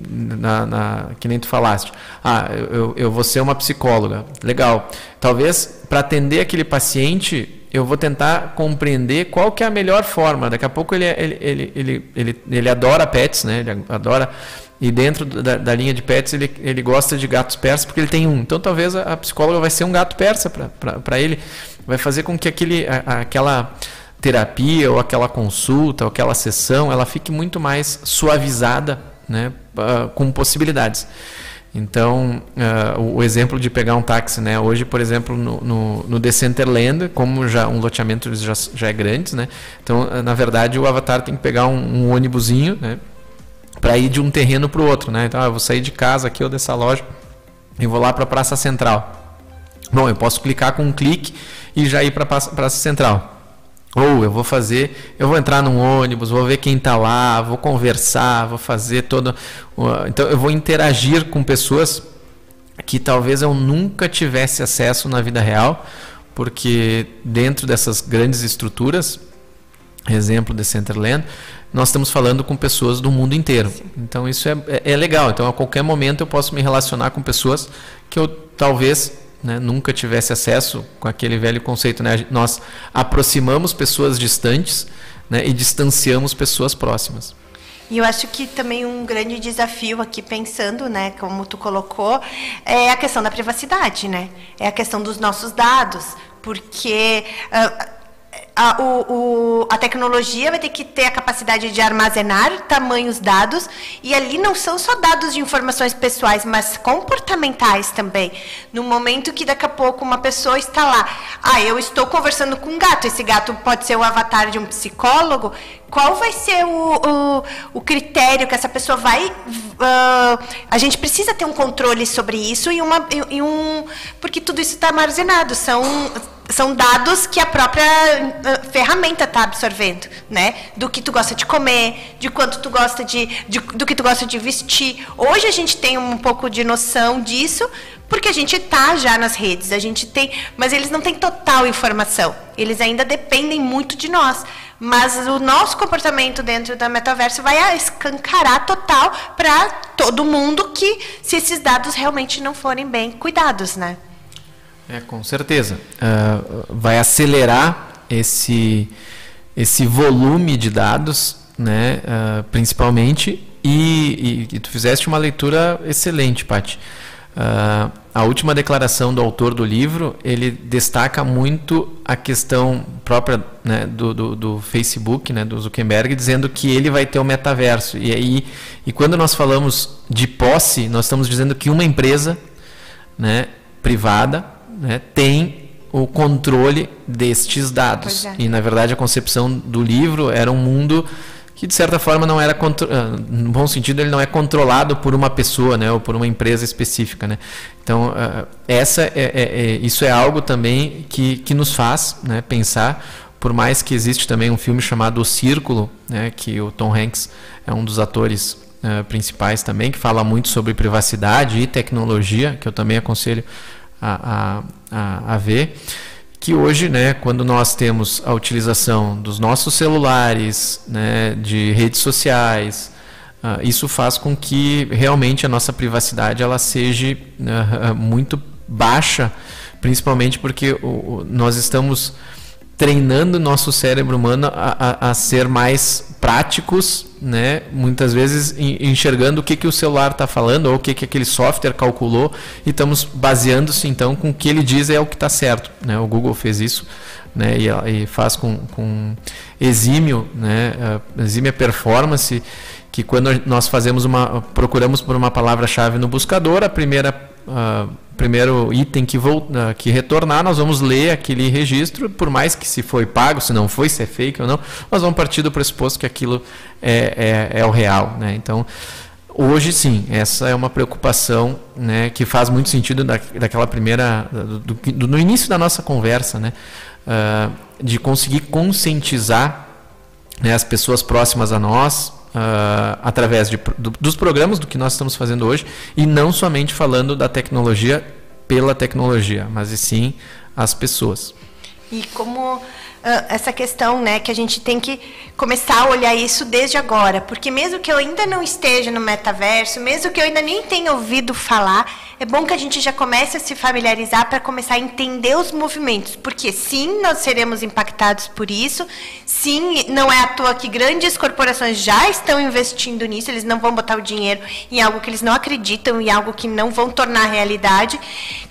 [SPEAKER 3] na, na, que nem tu falaste, ah, eu, eu vou ser uma psicóloga, legal. Talvez para atender aquele paciente, eu vou tentar compreender qual que é a melhor forma. Daqui a pouco ele, ele, ele, ele, ele, ele adora pets, né? ele adora e dentro da, da, linha de pets ele, ele gosta de gatos persas porque ele tem um. Então talvez a, a psicóloga vai ser um gato persa para ele, vai fazer com que aquele, a, aquela terapia ou aquela consulta ou aquela sessão ela fique muito mais suavizada né, com possibilidades. Então uh, o, exemplo de pegar um táxi né hoje por exemplo no, no, no Decenterland como já um loteamento já, já é grande né então uh, na verdade o avatar tem que pegar um, um ônibusinho né para ir de um terreno para o outro né então eu vou sair de casa aqui ou dessa loja e vou lá para a praça central. Bom eu posso clicar com um clique e já ir para a praça central ou eu vou fazer, eu vou entrar num ônibus, vou ver quem está lá, vou conversar, vou fazer todo. Então eu vou interagir com pessoas que talvez eu nunca tivesse acesso na vida real, porque dentro dessas grandes estruturas, exemplo de Centerland, nós estamos falando com pessoas do mundo inteiro. Então isso é, é, é legal. Então a qualquer momento eu posso me relacionar com pessoas que eu talvez né, nunca tivesse acesso com aquele velho conceito. Né? Nós aproximamos pessoas distantes né, e distanciamos pessoas próximas.
[SPEAKER 2] E eu acho que também um grande desafio aqui, pensando, né, como tu colocou, é a questão da privacidade, né? É a questão dos nossos dados, porque uh, a, o, o, a tecnologia vai ter que ter a capacidade de armazenar tamanhos dados, e ali não são só dados de informações pessoais, mas comportamentais também. No momento que daqui a pouco uma pessoa está lá, ah, eu estou conversando com um gato, esse gato pode ser o avatar de um psicólogo, qual vai ser o, o, o critério que essa pessoa vai. Uh, a gente precisa ter um controle sobre isso e, uma, e, e um. Porque tudo isso está armazenado. São são dados que a própria uh, ferramenta está absorvendo, né? Do que tu gosta de comer, de quanto tu gosta de, de, do que tu gosta de vestir. Hoje a gente tem um pouco de noção disso, porque a gente está já nas redes, a gente tem, mas eles não têm total informação. Eles ainda dependem muito de nós. Mas o nosso comportamento dentro da metaverso vai escancarar total para todo mundo que se esses dados realmente não forem bem cuidados, né?
[SPEAKER 3] É, com certeza. Uh, vai acelerar esse, esse volume de dados, né, uh, principalmente, e, e, e, tu fizeste uma leitura excelente, Paty. Uh, a última declaração do autor do livro ele destaca muito a questão própria né, do, do, do, Facebook, né, do Zuckerberg, dizendo que ele vai ter o metaverso. E aí, e quando nós falamos de posse, nós estamos dizendo que uma empresa, né, privada, né, tem o controle destes dados. É. E na verdade a concepção do livro era um mundo que de certa forma não era ah, no bom sentido ele não é controlado por uma pessoa né ou por uma empresa específica né. Então ah, essa é, é, é, isso é algo também que, que nos faz né, pensar. Por mais que existe também um filme chamado O Círculo né que o Tom Hanks é um dos atores uh, principais também que fala muito sobre privacidade e tecnologia que eu também aconselho a, a, a, a ver que hoje, né, quando nós temos a utilização dos nossos celulares, né, de redes sociais, uh, isso faz com que realmente a nossa privacidade ela seja uh, muito baixa, principalmente porque o, nós estamos treinando nosso cérebro humano a, a, a, ser mais práticos, né? Muitas vezes enxergando o que, que o celular está falando ou o que, que aquele software calculou e estamos baseando-se então com o que ele diz é o que está certo, né? O Google fez isso, né? E, e faz com, com exímio, né? exímia performance que quando nós fazemos uma procuramos por uma palavra-chave no buscador, a primeira uh, primeiro item que, vou, uh, que retornar, nós vamos ler aquele registro, por mais que se foi pago, se não foi, se é fake ou não, nós vamos partir do pressuposto que aquilo é, é, é o real. Né? Então, hoje sim, essa é uma preocupação né, que faz muito sentido da, daquela primeira, do, do, no início da nossa conversa, né, uh, de conseguir conscientizar né, as pessoas próximas a nós, uh, através de, do, dos programas do que nós estamos fazendo hoje e não somente falando da tecnologia pela tecnologia, mas e sim as pessoas.
[SPEAKER 2] E como essa questão, né, que a gente tem que começar a olhar isso desde agora, porque mesmo que eu ainda não esteja no metaverso, mesmo que eu ainda nem tenha ouvido falar, é bom que a gente já comece a se familiarizar para começar a entender os movimentos, porque sim, nós seremos impactados por isso, sim, não é à toa que grandes corporações já estão investindo nisso, eles não vão botar o dinheiro em algo que eles não acreditam, em algo que não vão tornar realidade.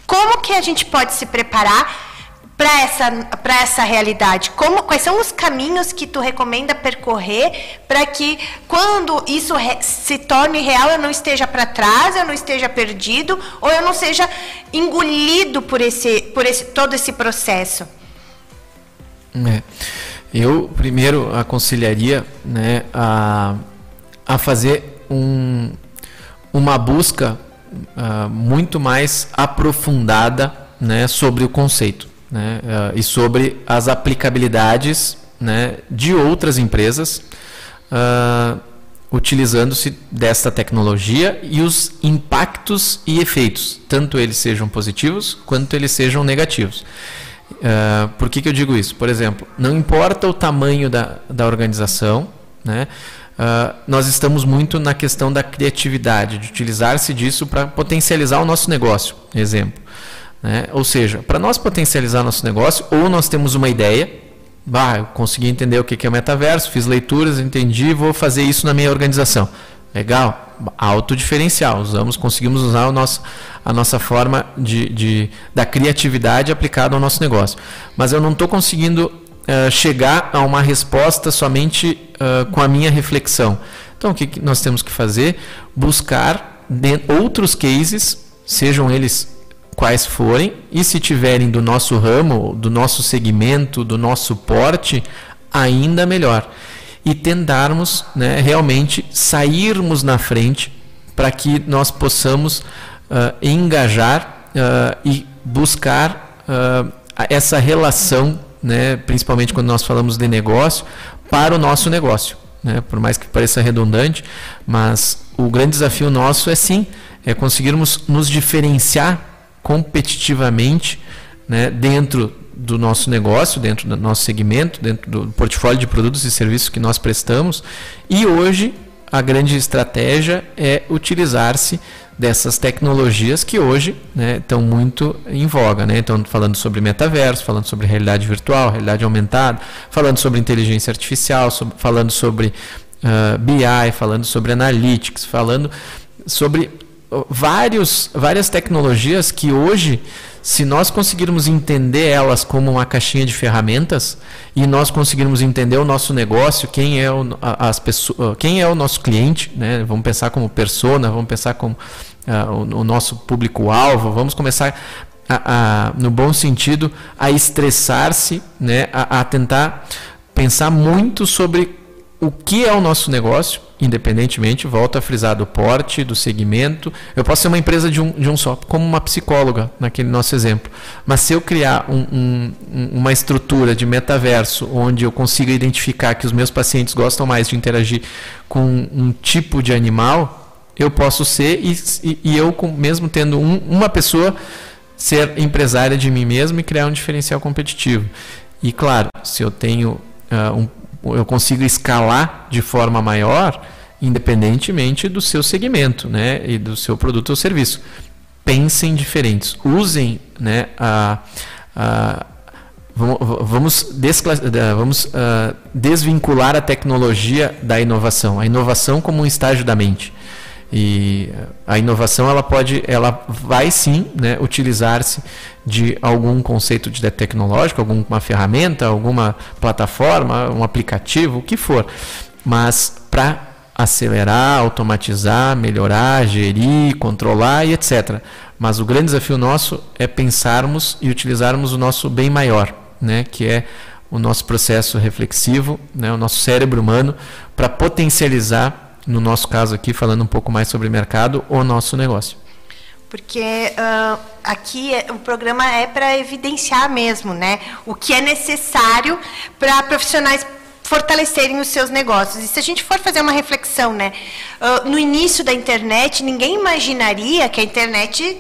[SPEAKER 2] Como que a gente pode se preparar para essa, para essa realidade? Como, quais são os caminhos que tu recomenda percorrer para que quando isso re, se torne real eu não esteja para trás, eu não esteja perdido ou eu não seja engolido por esse, por esse todo esse processo?
[SPEAKER 3] É. Eu primeiro aconselharia né, a, a fazer um, uma busca uh, muito mais aprofundada né, sobre o conceito né, uh, e sobre as aplicabilidades né, de outras empresas uh, utilizando-se desta tecnologia e os impactos e efeitos, tanto eles sejam positivos quanto eles sejam negativos. Uh, por que, que eu digo isso? Por exemplo, não importa o tamanho da, da organização, né, Uh, nós estamos muito na questão da criatividade, de utilizar-se disso para potencializar o nosso negócio. Exemplo. Né? Ou seja, para nós potencializar nosso negócio, ou nós temos uma ideia, bah, eu consegui entender o que é metaverso, fiz leituras, entendi, vou fazer isso na minha organização. Legal, alto diferencial. Usamos, conseguimos usar o nosso, a nossa forma de, de, da criatividade aplicada ao nosso negócio. Mas eu não estou conseguindo uh, chegar a uma resposta somente uh, com a minha reflexão. Então, o que, que nós temos que fazer? Buscar outros cases, sejam eles quais forem, e se tiverem do nosso ramo, do nosso segmento, do nosso porte, ainda melhor. E tentarmos né, realmente sairmos na frente para que nós possamos uh, engajar uh, e buscar uh, essa relação, né, principalmente quando nós falamos de negócio, para o nosso negócio. Né? Por mais que pareça redundante, mas o grande desafio nosso é sim, é conseguirmos nos diferenciar competitivamente né, dentro do nosso negócio, dentro do nosso segmento, dentro do portfólio de produtos e serviços que nós prestamos. E hoje a grande estratégia é utilizar-se dessas tecnologias que hoje né, estão muito em voga. Né? Então, falando sobre metaverso, falando sobre realidade virtual, realidade aumentada, falando sobre inteligência artificial, sobre, falando sobre uh, BI, falando sobre analytics, falando sobre vários, várias tecnologias que hoje, se nós conseguirmos entender elas como uma caixinha de ferramentas e nós conseguirmos entender o nosso negócio, quem é o, as pessoas, quem é o nosso cliente, né? vamos pensar como persona, vamos pensar como uh, o, o, nosso público-alvo, vamos começar a, a, no bom sentido a estressar-se, né? a, a tentar pensar muito sobre o que é o nosso negócio, independentemente, volto a frisar, do porte, do segmento. Eu posso ser uma empresa de um, de um só, como uma psicóloga, naquele nosso exemplo. Mas se eu criar um, um, uma estrutura de metaverso onde eu consiga identificar que os meus pacientes gostam mais de interagir com um tipo de animal, eu posso ser, e, e, e eu, mesmo tendo um, uma pessoa, ser empresária de mim mesmo e criar um diferencial competitivo. E claro, se eu tenho uh, um eu consigo escalar de forma maior, independentemente do seu segmento, né, e do seu produto ou serviço. Pensem diferentes, usem, né, a, a vamos, vamos uh, desvincular a tecnologia da inovação, a inovação como um estágio da mente. E a inovação ela pode, ela vai sim né, utilizar-se de algum conceito de tecnológico, alguma ferramenta, alguma plataforma, um aplicativo, o que for. Mas para acelerar, automatizar, melhorar, gerir, controlar e etc. Mas o grande desafio nosso é pensarmos e utilizarmos o nosso bem maior, né, que é o nosso processo reflexivo, né, o nosso cérebro humano, para potencializar no nosso caso aqui, falando um pouco mais sobre mercado, o nosso negócio.
[SPEAKER 2] Porque uh, aqui é, o programa é para evidenciar mesmo, né? O que é necessário para profissionais fortalecerem os seus negócios. E se a gente for fazer uma reflexão, né? Uh, no início da internet, ninguém imaginaria que a internet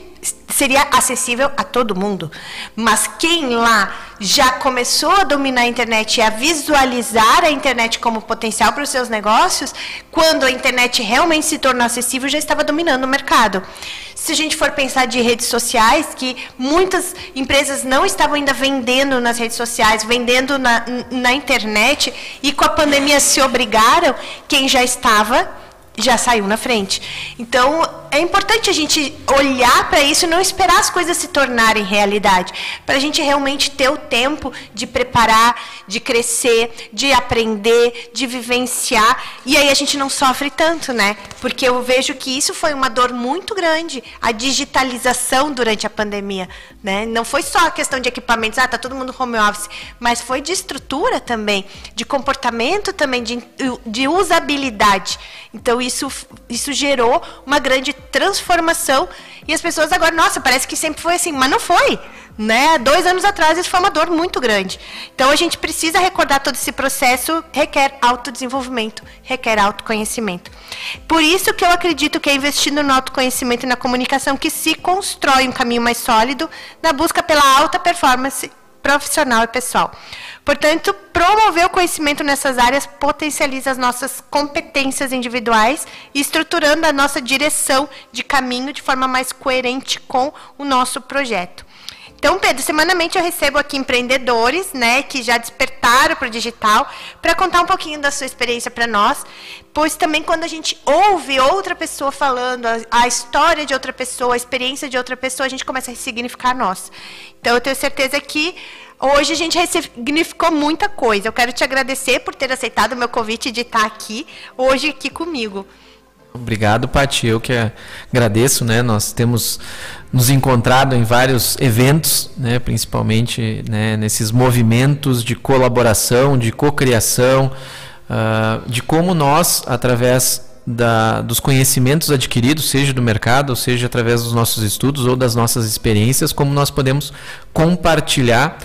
[SPEAKER 2] seria acessível a todo mundo. Mas quem lá já começou a dominar a internet e a visualizar a internet como potencial para os seus negócios, quando a internet realmente se tornou acessível, já estava dominando o mercado. Se a gente for pensar de redes sociais, que muitas empresas não estavam ainda vendendo nas redes sociais, vendendo na, na internet, e com a pandemia se obrigaram, quem já estava já saiu na frente. Então, é importante a gente olhar para isso e não esperar as coisas se tornarem realidade, para a gente realmente ter o tempo de preparar, de crescer, de aprender, de vivenciar, e aí a gente não sofre tanto, né? Porque eu vejo que isso foi uma dor muito grande, a digitalização durante a pandemia, né? Não foi só a questão de equipamentos, ah, tá todo mundo home office, mas foi de estrutura também, de comportamento também, de, de usabilidade. Então, isso, isso gerou uma grande transformação e as pessoas agora, nossa, parece que sempre foi assim, mas não foi. Né? Dois anos atrás isso foi uma dor muito grande. Então a gente precisa recordar todo esse processo, requer autodesenvolvimento, requer autoconhecimento. Por isso que eu acredito que é investindo no autoconhecimento e na comunicação que se constrói um caminho mais sólido na busca pela alta performance profissional e pessoal. Portanto, promover o conhecimento nessas áreas potencializa as nossas competências individuais estruturando a nossa direção de caminho de forma mais coerente com o nosso projeto. Então, Pedro, semanalmente eu recebo aqui empreendedores, né, que já despertaram para o digital, para contar um pouquinho da sua experiência para nós, pois também quando a gente ouve outra pessoa falando, a, a, história de outra pessoa, a experiência de outra pessoa, a gente começa a ressignificar nós. Então, eu tenho certeza que Hoje a gente ressignificou muita coisa. Eu quero te agradecer por ter aceitado o meu convite de estar aqui hoje aqui comigo.
[SPEAKER 3] Obrigado, Pati. Eu que agradeço, né? Nós temos nos encontrado em vários eventos, né? principalmente né? nesses movimentos de colaboração, de cocriação, uh, de como nós, através da, dos conhecimentos adquiridos, seja do mercado, ou seja através dos nossos estudos ou das nossas experiências, como nós podemos compartilhar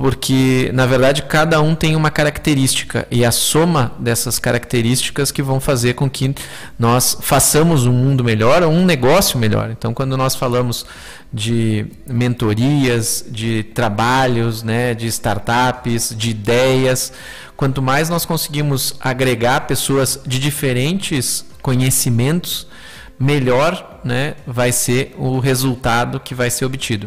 [SPEAKER 3] porque na verdade cada um tem uma característica e a soma dessas características que vão fazer com que nós façamos um mundo melhor ou um negócio melhor. Então, quando nós falamos de mentorias, de trabalhos, né, de startups, de ideias, quanto mais nós conseguimos agregar pessoas de diferentes conhecimentos, melhor né, vai ser o resultado que vai ser obtido.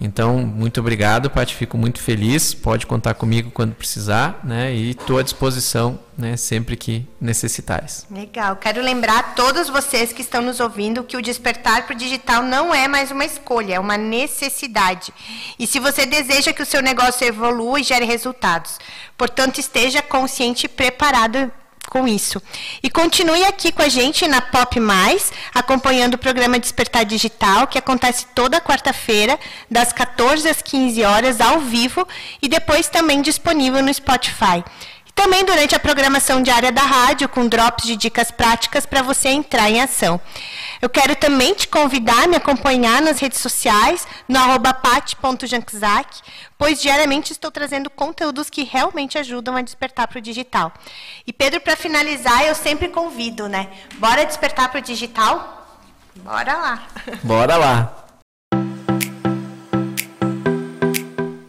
[SPEAKER 3] Então, muito obrigado, Paty. Fico muito feliz. Pode contar comigo quando precisar, né? E estou à disposição, né? Sempre que necessitares.
[SPEAKER 2] Legal. Quero lembrar a todos vocês que estão nos ouvindo que o despertar para o digital não é mais uma escolha, é uma necessidade. E se você deseja que o seu negócio evolua e gere resultados, portanto, esteja consciente e preparado com isso. E continue aqui com a gente na Pop Mais, acompanhando o programa Despertar Digital, que acontece toda quarta-feira, das 14 às 15 horas, ao vivo, e depois também disponível no Spotify. Também durante a programação diária da rádio, com drops de dicas práticas para você entrar em ação. Eu quero também te convidar a me acompanhar nas redes sociais, no arroba pois diariamente estou trazendo conteúdos que realmente ajudam a despertar para o digital. E Pedro, para finalizar, eu sempre convido, né? Bora despertar para o digital? Bora lá! (laughs)
[SPEAKER 3] Bora lá!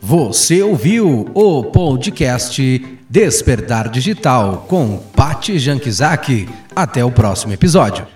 [SPEAKER 1] Você ouviu o podcast Despertar Digital com Pati Jankizaki. Até o próximo episódio.